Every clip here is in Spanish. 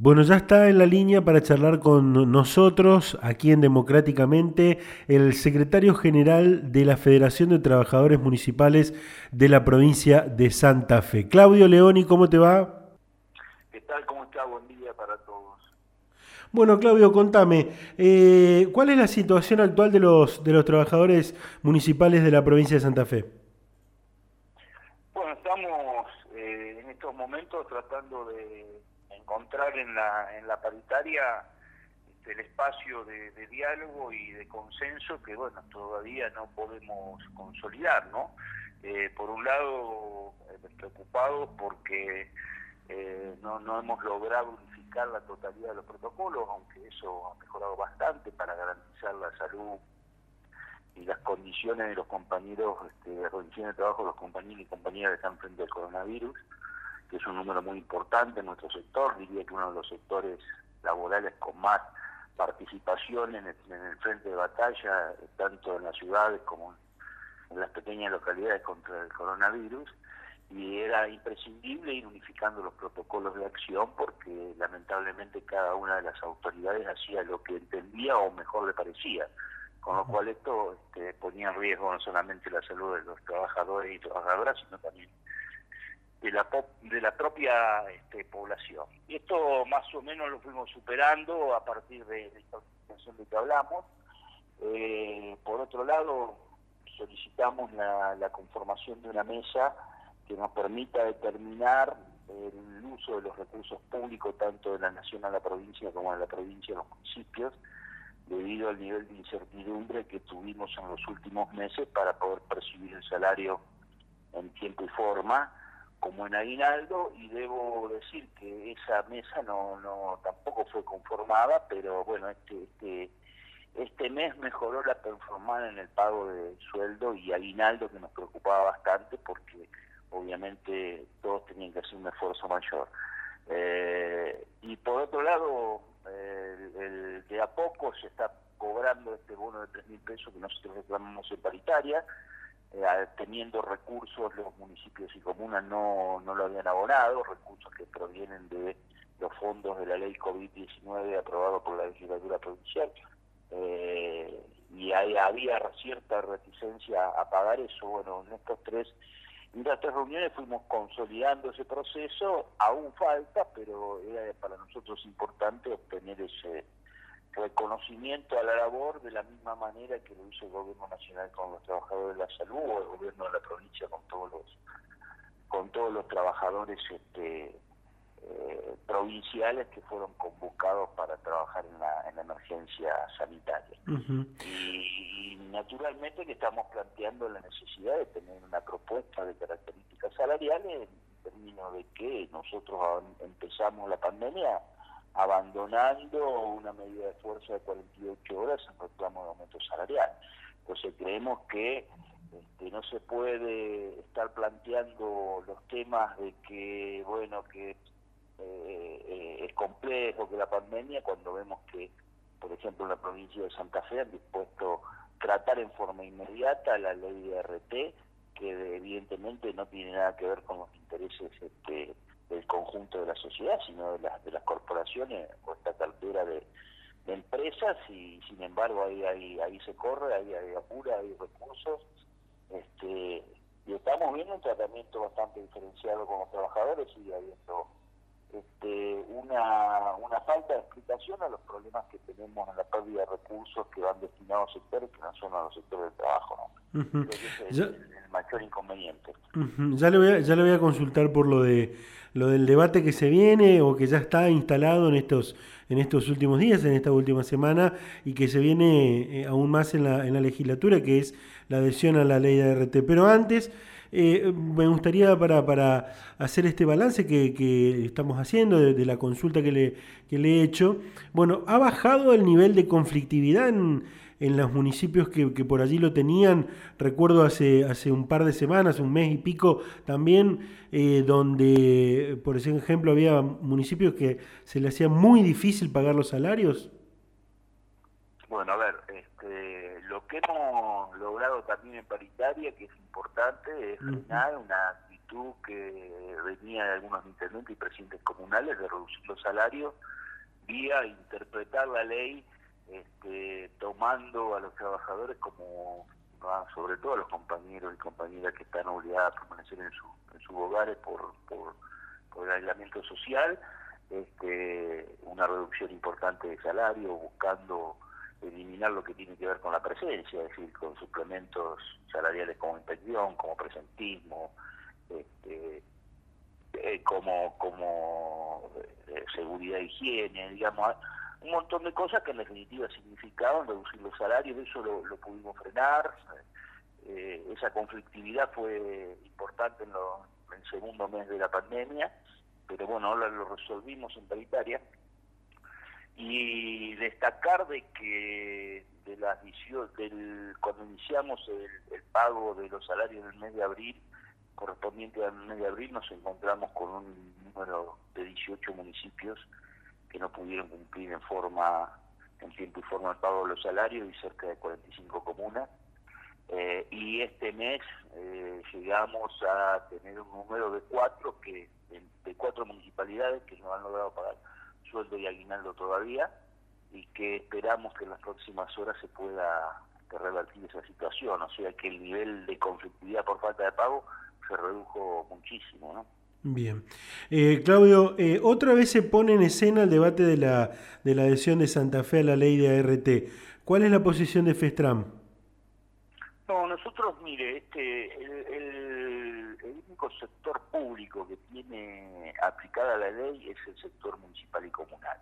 Bueno, ya está en la línea para charlar con nosotros, aquí en Democráticamente, el secretario general de la Federación de Trabajadores Municipales de la provincia de Santa Fe. Claudio Leoni, ¿cómo te va? ¿Qué tal? ¿Cómo está? Buen día para todos. Bueno, Claudio, contame, eh, ¿cuál es la situación actual de los, de los trabajadores municipales de la provincia de Santa Fe? Bueno, estamos eh, en estos momentos tratando de encontrar en la, en la paritaria este, el espacio de, diálogo y de consenso que, bueno, todavía no podemos consolidar, ¿no? Eh, por un lado, eh, preocupados porque eh, no, no hemos logrado unificar la totalidad de los protocolos, aunque eso ha mejorado bastante para garantizar la salud y las condiciones de los compañeros, este, las condiciones de trabajo de los compañeros y compañeras que están frente al coronavirus que es un número muy importante en nuestro sector, diría que uno de los sectores laborales con más participación en el, frente de batalla, tanto en las ciudades como en las pequeñas localidades contra el coronavirus, y era imprescindible ir unificando los protocolos de acción porque lamentablemente cada una de las autoridades hacía lo que entendía o mejor le parecía, con lo cual esto este, ponía en riesgo no solamente la salud de los trabajadores y trabajadoras, sino también de la, de la propia este, población. Y esto más o menos lo fuimos superando a partir de, esta situación de que hablamos. Eh, por otro lado, solicitamos la, la, conformación de una mesa que nos permita determinar el uso de los recursos públicos tanto de la nación a la provincia como de la provincia a los municipios debido al nivel de incertidumbre que tuvimos en los últimos meses para poder percibir el salario en tiempo y forma como en Aguinaldo y debo decir que esa mesa no, no tampoco fue conformada, pero bueno, este, este, este mes mejoró la performance en el pago de sueldo y Aguinaldo que nos preocupaba bastante porque obviamente todos tenían que hacer un esfuerzo mayor. Eh, y por otro lado, el, de a poco se está cobrando este bono de tres mil pesos que nosotros reclamamos en paritaria, eh, teniendo recursos, los municipios y comunas no, no lo habían abonado, recursos que provienen de los fondos de la ley COVID-19 aprobado por la legislatura provincial. Eh, y ahí había cierta reticencia a pagar eso. Bueno, en estos tres, en estas tres reuniones fuimos consolidando ese proceso, aún falta, pero era para nosotros importante obtener ese reconocimiento a la labor de la misma manera que lo hizo el gobierno nacional con los trabajadores de la salud o el gobierno de la provincia con todos los con todos los trabajadores este, eh, provinciales que fueron convocados para trabajar en la, en emergencia sanitaria. y, naturalmente que estamos planteando la necesidad de tener una propuesta de características salariales en términos de que nosotros empezamos la pandemia abandonando una medida de fuerza de 48 horas en reclamo de aumento salarial. Entonces creemos que este, no se puede estar planteando los temas de que, bueno, que eh, eh, es complejo, que la pandemia, cuando vemos que, por ejemplo, en la provincia de Santa Fe han dispuesto tratar en forma inmediata la ley de RT, que evidentemente no tiene nada que ver con los intereses este, del conjunto de la sociedad, sino de las, de las corporaciones o esta cartera de, empresas y sin embargo ahí, ahí, ahí se corre, ahí hay apura, hay recursos este, y estamos viendo un tratamiento bastante diferenciado con los trabajadores y habiendo este, una, una falta de explicación a los problemas que tenemos en la pérdida de recursos que van destinados a sectores que no son a los sectores del trabajo. ¿no? es el, mayor inconveniente. ya, le voy a, ya le voy a consultar por lo de lo del debate que se viene o que ya está instalado en estos, en estos últimos días, en esta última semana, y que se viene eh, aún más en la, en la legislatura, que es la adhesión a la ley de RT. Pero antes, eh, me gustaría para, para hacer este balance que, que estamos haciendo de, la consulta que le, que le he hecho, bueno, ¿ha bajado el nivel de conflictividad en en los municipios que, por allí lo tenían. Recuerdo hace, hace un par de semanas, un mes y pico también, eh, donde, por ejemplo, había municipios que se le hacía muy difícil pagar los salarios. Bueno, a ver, este, lo que hemos logrado también en paritaria, que es importante, es frenar una actitud actitud que venía de algunos intendentes y presidentes comunales de reducir los salarios vía interpretar la ley este, tomando a los trabajadores como, sobre todo a los compañeros y compañeras que están obligadas a permanecer en, su, en sus hogares por, por, el aislamiento social, este, una reducción importante de salario, buscando eliminar lo que tiene que ver con la presencia, es decir, con suplementos salariales como inspección, como presentismo, este, eh, como, como eh, seguridad e higiene, digamos, un montón de cosas que en definitiva significaban reducir los salarios, eso lo, pudimos frenar, eh, esa conflictividad fue importante en, el segundo mes de la pandemia, pero bueno, ahora lo resolvimos en paritaria, y destacar de que de las del, cuando iniciamos el, el pago de los salarios del mes de abril, correspondiente al mes de abril, nos encontramos con un número de 18 municipios que no pudieron cumplir en forma, en tiempo y forma el pago de los salarios y cerca de 45 comunas. Eh, y este mes eh, llegamos a tener un número de cuatro que de cuatro municipalidades que no han logrado pagar sueldo y aguinaldo todavía y que esperamos que en las próximas horas se pueda revertir esa situación, o sea que el nivel de conflictividad por falta de pago se redujo muchísimo, ¿no? Bien. Eh, Claudio, eh, otra vez se pone en escena el debate de la, de la adhesión de Santa Fe a la ley de ART. ¿Cuál es la posición de FESTRAM? No, nosotros, mire, este, el, único sector público que tiene aplicada la ley es el sector municipal y comunal.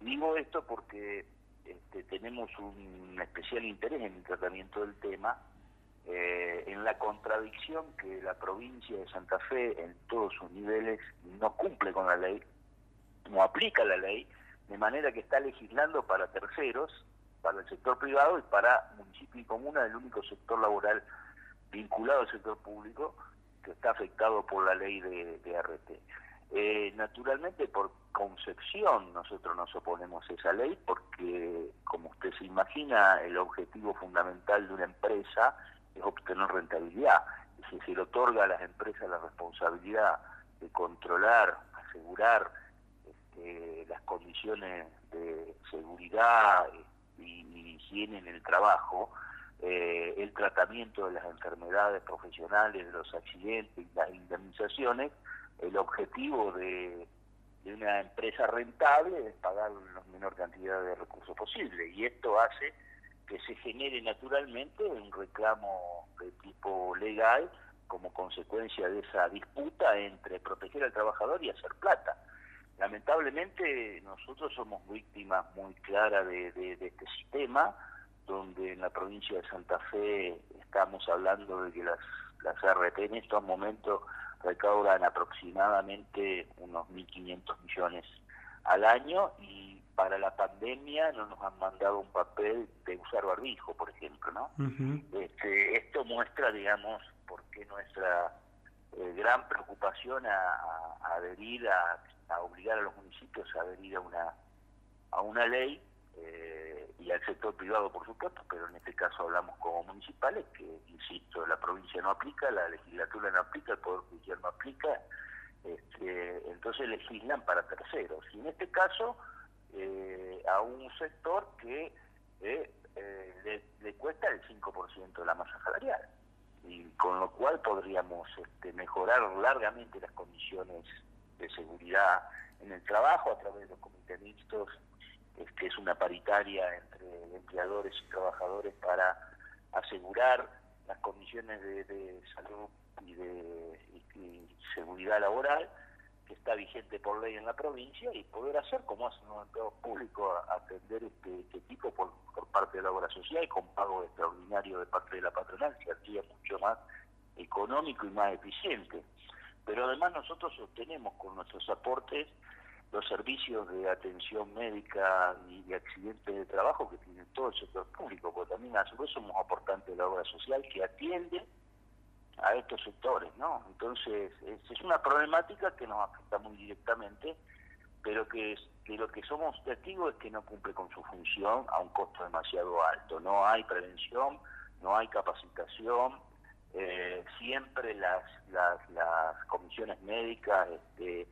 Digo esto porque este, tenemos un especial interés en el tratamiento del tema eh, en la contradicción que la provincia de Santa Fe en todos sus niveles no cumple con la ley, no aplica la ley, de manera que está legislando para terceros, para el sector privado y para municipio y comuna, el único sector laboral vinculado al sector público que está afectado por la ley de, de RT. Eh, naturalmente, por concepción, nosotros nos oponemos a esa ley porque, como usted se imagina, el objetivo fundamental de una empresa es obtener rentabilidad. Si se le otorga a las empresas la responsabilidad de controlar, asegurar este, las condiciones de seguridad y, higiene en el trabajo, eh, el tratamiento de las enfermedades profesionales, de los accidentes y las indemnizaciones, el objetivo de, de una empresa rentable es pagar la menor cantidad de recursos posible. Y esto hace que se genere naturalmente un reclamo de tipo legal como consecuencia de esa disputa entre proteger al trabajador y hacer plata. Lamentablemente nosotros somos víctimas muy claras de, este sistema, donde en la provincia de Santa Fe estamos hablando de que las, las RT en estos momentos recaudan aproximadamente unos 1.500 millones al año y para la pandemia no nos han mandado un papel de usar barbijo, por ejemplo, ¿no? este, esto muestra, digamos, por qué nuestra eh, gran preocupación a, adherir, a, obligar a los municipios a adherir a una, a una ley eh, y al sector privado, por supuesto, pero en este caso hablamos como municipales, que, insisto, la provincia no aplica, la legislatura no aplica, el Poder Judicial no aplica, este, entonces legislan para terceros. Y en este caso eh, a un sector que eh, eh, le, cuesta el 5% de la masa salarial. Y con lo cual podríamos este, mejorar largamente las condiciones de seguridad en el trabajo a través de los comités mixtos, que es una paritaria entre empleadores y trabajadores para asegurar las condiciones de, salud y de seguridad laboral que está vigente por ley en la provincia y poder hacer como hacen los empleados públicos, atender este, este tipo por, por, parte de la obra social y con pago extraordinario de parte de la patronal, que hacía mucho más económico y más eficiente. Pero además nosotros sostenemos con nuestros aportes los servicios de atención médica y de accidentes de trabajo que tiene todo el sector público, porque también a su vez somos aportantes la obra social que atiende a estos sectores, ¿no? Entonces, es, una problemática que nos afecta muy directamente, pero que, lo que somos testigos es que no cumple con su función a un costo demasiado alto. No hay prevención, no hay capacitación, eh, siempre las, comisiones médicas este,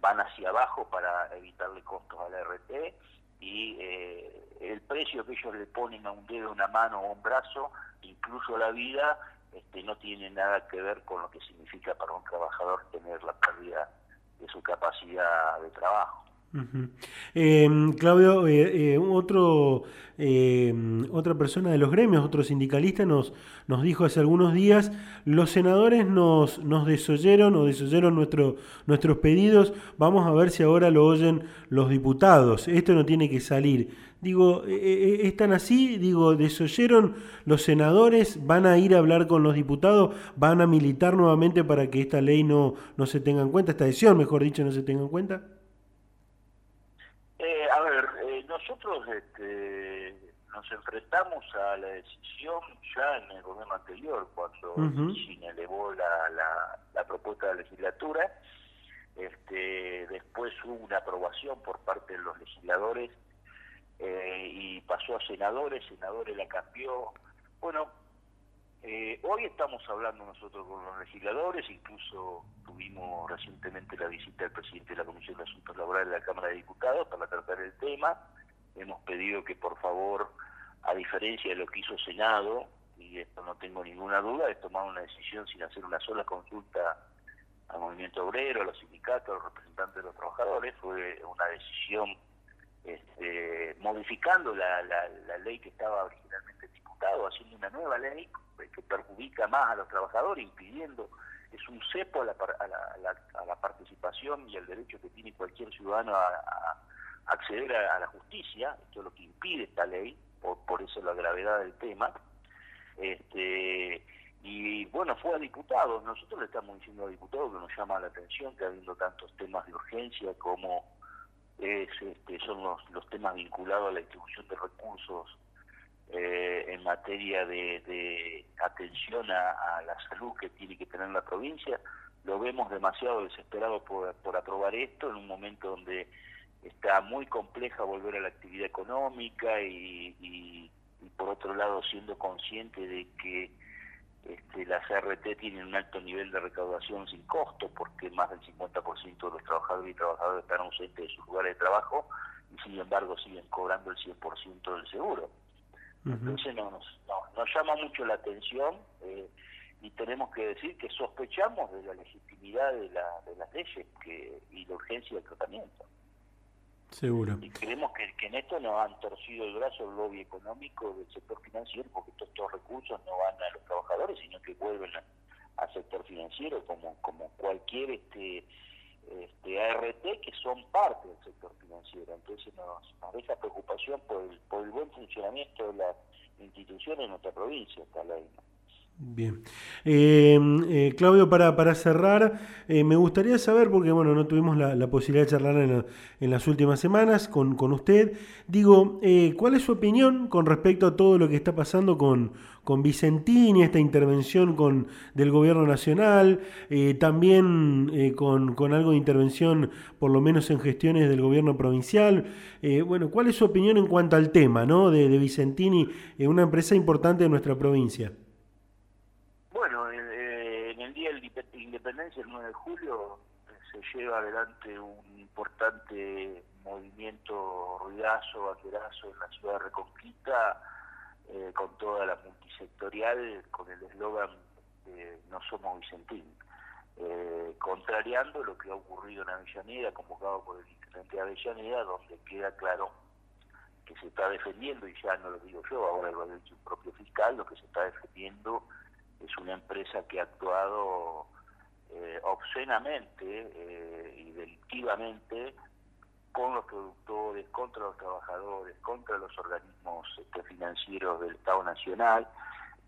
van hacia abajo para evitarle costos a la RT y eh, el precio que ellos le ponen a un dedo, una mano o un brazo, incluso la vida, este, no tiene nada que ver con lo que significa para un trabajador tener la pérdida de su capacidad de trabajo. Em, Claudio, eh, eh, otro, em, otra persona de los gremios, otro sindicalista, nos, nos dijo hace algunos días, los senadores nos, nos desoyeron o desoyeron nuestro, nuestros pedidos, vamos a ver si ahora lo oyen los diputados, esto no tiene que salir. Digo, eh, ¿están así? Digo, desoyeron los senadores, van a ir a hablar con los diputados, van a militar nuevamente para que esta ley no, no se tenga en cuenta, esta decisión, mejor dicho, no se tenga en cuenta. Nosotros este, nos enfrentamos a la decisión ya en el gobierno anterior, cuando uh elevó la, la, propuesta de la legislatura. Este, después hubo una aprobación por parte de los legisladores eh, y pasó a senadores, senadores la cambió. Bueno, eh, hoy estamos hablando nosotros con los legisladores, incluso tuvimos recientemente la visita del presidente de la Comisión de Asuntos Laborales de la Cámara de Diputados para tratar el tema hemos pedido que por favor, a diferencia de lo que hizo Senado, y esto no tengo ninguna duda, de tomar una decisión sin hacer una sola consulta al movimiento obrero, a los sindicatos, a los representantes de los trabajadores, fue una decisión este, modificando la, la, ley que estaba originalmente diputado, haciendo una nueva ley que perjudica más a los trabajadores, impidiendo, es un cepo a la, a la, participación y al derecho que tiene cualquier ciudadano a acceder a, la justicia, esto es lo que impide esta ley, por, por eso la gravedad del tema, este, y bueno, fue a diputados, nosotros le estamos diciendo a diputados que nos llama la atención que habiendo tantos temas de urgencia como es, este, son los, los temas vinculados a la distribución de recursos eh, en materia de, atención a, la salud que tiene que tener la provincia, lo vemos demasiado desesperado por, por aprobar esto en un momento donde está muy compleja volver a la actividad económica y, por otro lado siendo consciente de que este, las CRT tienen un alto nivel de recaudación sin costo porque más del 50% de los trabajadores y trabajadoras están ausentes de sus lugares de trabajo y sin embargo siguen cobrando el 100% del seguro. Entonces nos, nos, llama mucho la atención eh, y tenemos que decir que sospechamos de la legitimidad de, la, de las leyes que, y la urgencia del tratamiento. Seguro. Y creemos que, en esto nos han torcido el brazo el lobby económico del sector financiero, porque todos estos recursos no van a los trabajadores, sino que vuelven al sector financiero, como, como cualquier este, este ART, que son parte del sector financiero. Entonces nos, nos deja preocupación por el, por el buen funcionamiento de las instituciones en nuestra provincia, esta ley. Bien. Em, eh, Claudio, para, para cerrar, eh, me gustaría saber, porque bueno, no tuvimos la, posibilidad de charlar en, las últimas semanas con, con usted, digo, eh, ¿cuál es su opinión con respecto a todo lo que está pasando con, con Vicentini, esta intervención con, del gobierno nacional, también con, con, algo de intervención, por lo menos en gestiones del gobierno provincial? bueno, ¿cuál es su opinión en cuanto al tema ¿no? de, de Vicentini, una empresa importante de nuestra provincia? El 9 de julio se lleva adelante un importante movimiento ruidazo, banderazo en la ciudad de Reconquista, eh, con toda la multisectorial, con el eslogan No somos Vicentín, eh, contrariando lo que ha ocurrido en Avellaneda, convocado por el intendente de Avellaneda, donde queda claro que se está defendiendo, y ya no lo digo yo, ahora lo ha dicho un propio fiscal, lo que se está defendiendo es una empresa que ha actuado eh, obscenamente eh, y delictivamente con los productores, contra los trabajadores, contra los organismos este, financieros del Estado Nacional.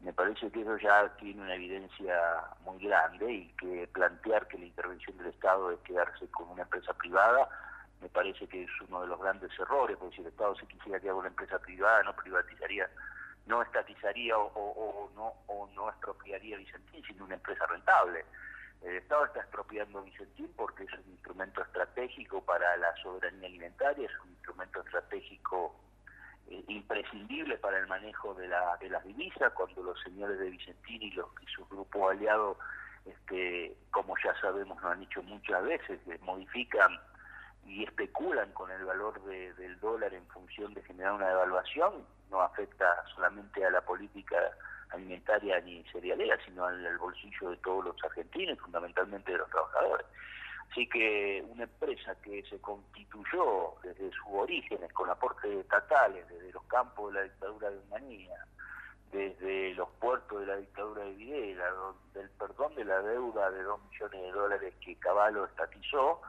Me parece que eso ya tiene una evidencia muy grande y que plantear que la intervención del Estado es quedarse con una empresa privada me parece que es uno de los grandes errores, porque si el Estado se quisiera quedar con una empresa privada no privatizaría, no estatizaría o, no, o no expropiaría Vicentín, sino una empresa rentable. El Estado está expropiando Vicentín porque es un instrumento estratégico para la soberanía alimentaria, es un instrumento estratégico eh, imprescindible para el manejo de, la, de las divisas, cuando los señores de Vicentini y, los, y su grupo aliado, este, como ya sabemos, lo han hecho muchas veces, modifican y especulan con el valor del dólar en función de generar una devaluación, no afecta solamente a la política alimentaria ni cerealera, sino al, bolsillo de todos los argentinos, fundamentalmente de los trabajadores. Así que una empresa que se constituyó desde sus orígenes con aportes estatales, desde los campos de la dictadura de Humanía, desde los puertos de la dictadura de Videla, del perdón de la deuda de dos millones de dólares que Caballo estatizó,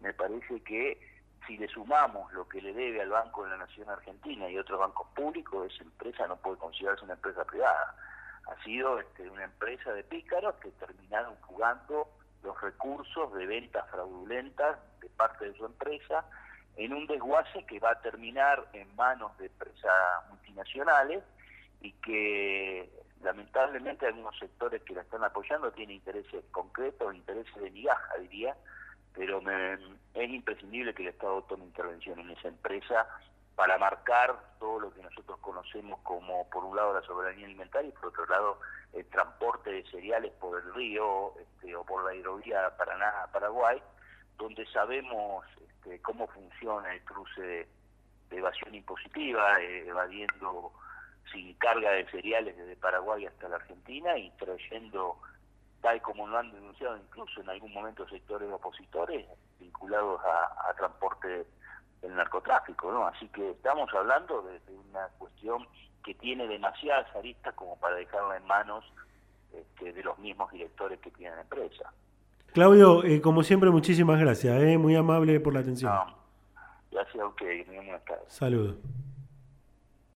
me parece que si le sumamos lo que le debe al Banco de la Nación Argentina y otros bancos públicos, esa empresa no puede considerarse una empresa privada. Ha sido este, una empresa de pícaros que terminaron jugando los recursos de ventas fraudulentas de parte de su empresa en un desguace que va a terminar en manos de empresas multinacionales y que lamentablemente algunos sectores que la están apoyando tienen intereses concretos, intereses de migaja, diría, pero es imprescindible que el Estado tome intervención en esa empresa para marcar todo lo que nosotros conocemos como, por un lado, la soberanía alimentaria y por otro lado, el transporte de cereales por el río este, o por la hidrovía Paraná-Paraguay, donde sabemos este, cómo funciona el cruce de, evasión impositiva, eh, evadiendo sin carga de cereales desde Paraguay hasta la Argentina y trayendo tal como lo han denunciado incluso en algún momento sectores opositores vinculados a, transporte del narcotráfico, ¿no? Así que estamos hablando de, una cuestión que tiene demasiadas aristas como para dejarla en manos este, de los mismos directores que tienen empresa. Claudio, eh, como siempre, muchísimas gracias, ¿eh? muy amable por la atención. gracias a usted, muy buenas Saludos.